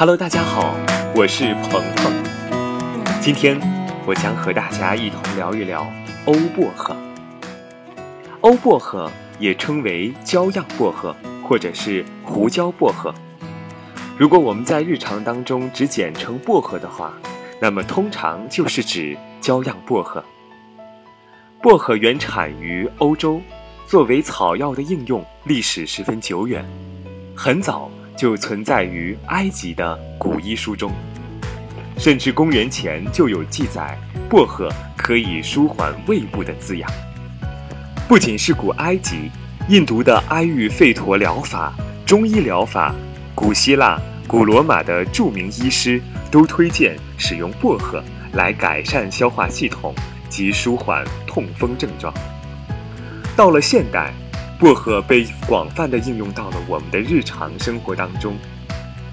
Hello，大家好，我是鹏鹏。今天我将和大家一同聊一聊欧薄荷。欧薄荷也称为焦样薄荷，或者是胡椒薄荷。如果我们在日常当中只简称薄荷的话，那么通常就是指焦样薄荷。薄荷原产于欧洲，作为草药的应用历史十分久远，很早。就存在于埃及的古医书中，甚至公元前就有记载，薄荷可以舒缓胃部的滋养。不仅是古埃及，印度的阿育吠陀疗法、中医疗法，古希腊、古罗马的著名医师都推荐使用薄荷来改善消化系统及舒缓痛风症状。到了现代。薄荷被广泛的应用到了我们的日常生活当中，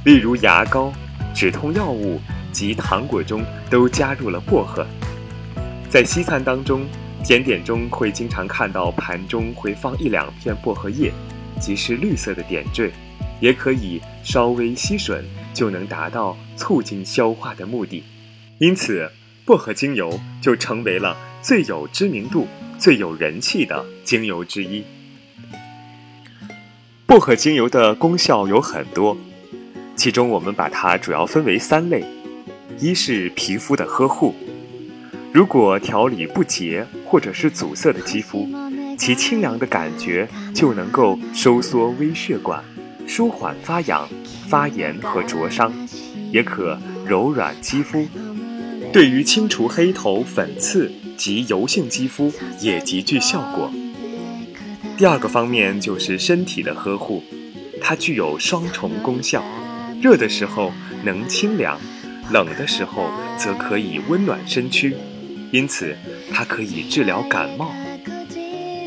例如牙膏、止痛药物及糖果中都加入了薄荷。在西餐当中，甜点中会经常看到盘中会放一两片薄荷叶，即是绿色的点缀，也可以稍微吸吮，就能达到促进消化的目的。因此，薄荷精油就成为了最有知名度、最有人气的精油之一。薄荷精油的功效有很多，其中我们把它主要分为三类：一是皮肤的呵护，如果调理不洁或者是阻塞的肌肤，其清凉的感觉就能够收缩微血管，舒缓发痒、发炎和灼伤，也可柔软肌肤，对于清除黑头、粉刺及油性肌肤也极具效果。第二个方面就是身体的呵护，它具有双重功效，热的时候能清凉，冷的时候则可以温暖身躯，因此它可以治疗感冒。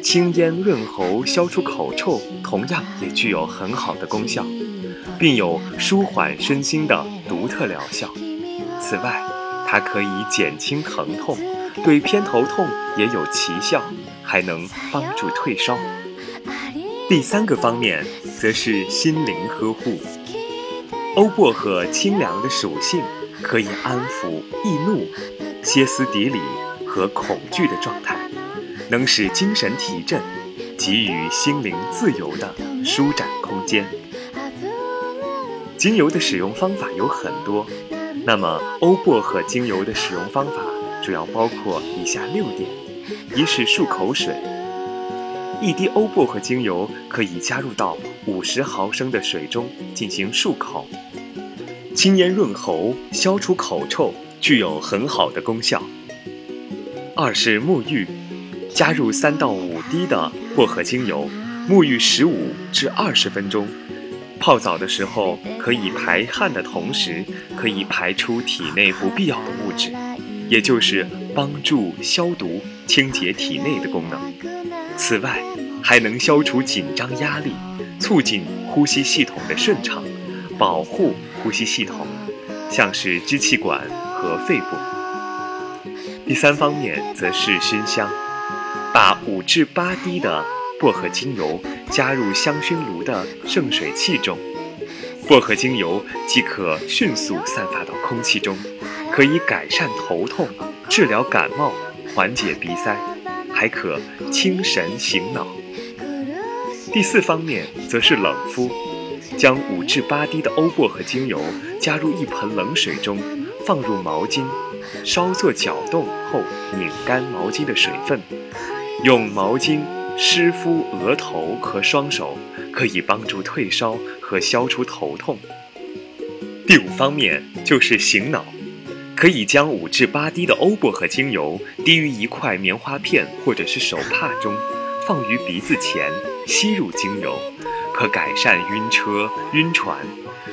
清咽润喉、消除口臭，同样也具有很好的功效，并有舒缓身心的独特疗效。此外，它可以减轻疼痛，对偏头痛也有奇效。还能帮助退烧。第三个方面则是心灵呵护。欧薄荷清凉的属性可以安抚易怒、歇斯底里和恐惧的状态，能使精神提振，给予心灵自由的舒展空间。精油的使用方法有很多，那么欧薄荷精油的使用方法主要包括以下六点。一是漱口水，一滴欧薄荷精油可以加入到五十毫升的水中进行漱口，清咽润喉，消除口臭，具有很好的功效。二是沐浴，加入三到五滴的薄荷精油，沐浴十五至二十分钟。泡澡的时候可以排汗的同时，可以排出体内不必要的物质，也就是帮助消毒。清洁体内的功能，此外还能消除紧张压力，促进呼吸系统的顺畅，保护呼吸系统，像是支气管和肺部。第三方面则是熏香，把五至八滴的薄荷精油加入香薰炉的盛水器中，薄荷精油即可迅速散发到空气中，可以改善头痛，治疗感冒。缓解鼻塞，还可清神醒脑。第四方面则是冷敷，将五至八滴的欧薄荷精油加入一盆冷水中，放入毛巾，稍作搅动后拧干毛巾的水分，用毛巾湿敷额头和双手，可以帮助退烧和消除头痛。第五方面就是醒脑。可以将五至八滴的欧薄荷精油滴于一块棉花片或者是手帕中，放于鼻子前，吸入精油，可改善晕车、晕船。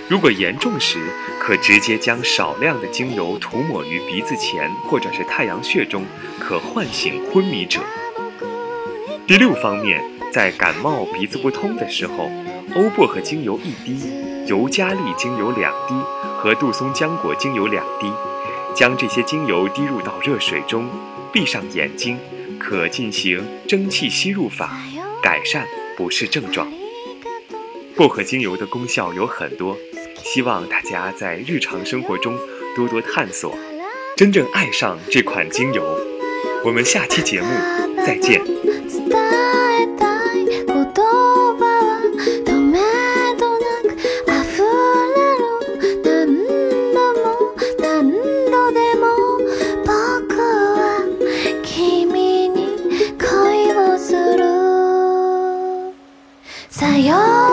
如果严重时，可直接将少量的精油涂抹于鼻子前或者是太阳穴中，可唤醒昏迷者。第六方面，在感冒鼻子不通的时候，欧薄荷精油一滴，尤加利精油两滴和杜松浆果精油两滴。将这些精油滴入到热水中，闭上眼睛，可进行蒸汽吸入法，改善不适症状。薄荷精油的功效有很多，希望大家在日常生活中多多探索，真正爱上这款精油。我们下期节目再见。よ。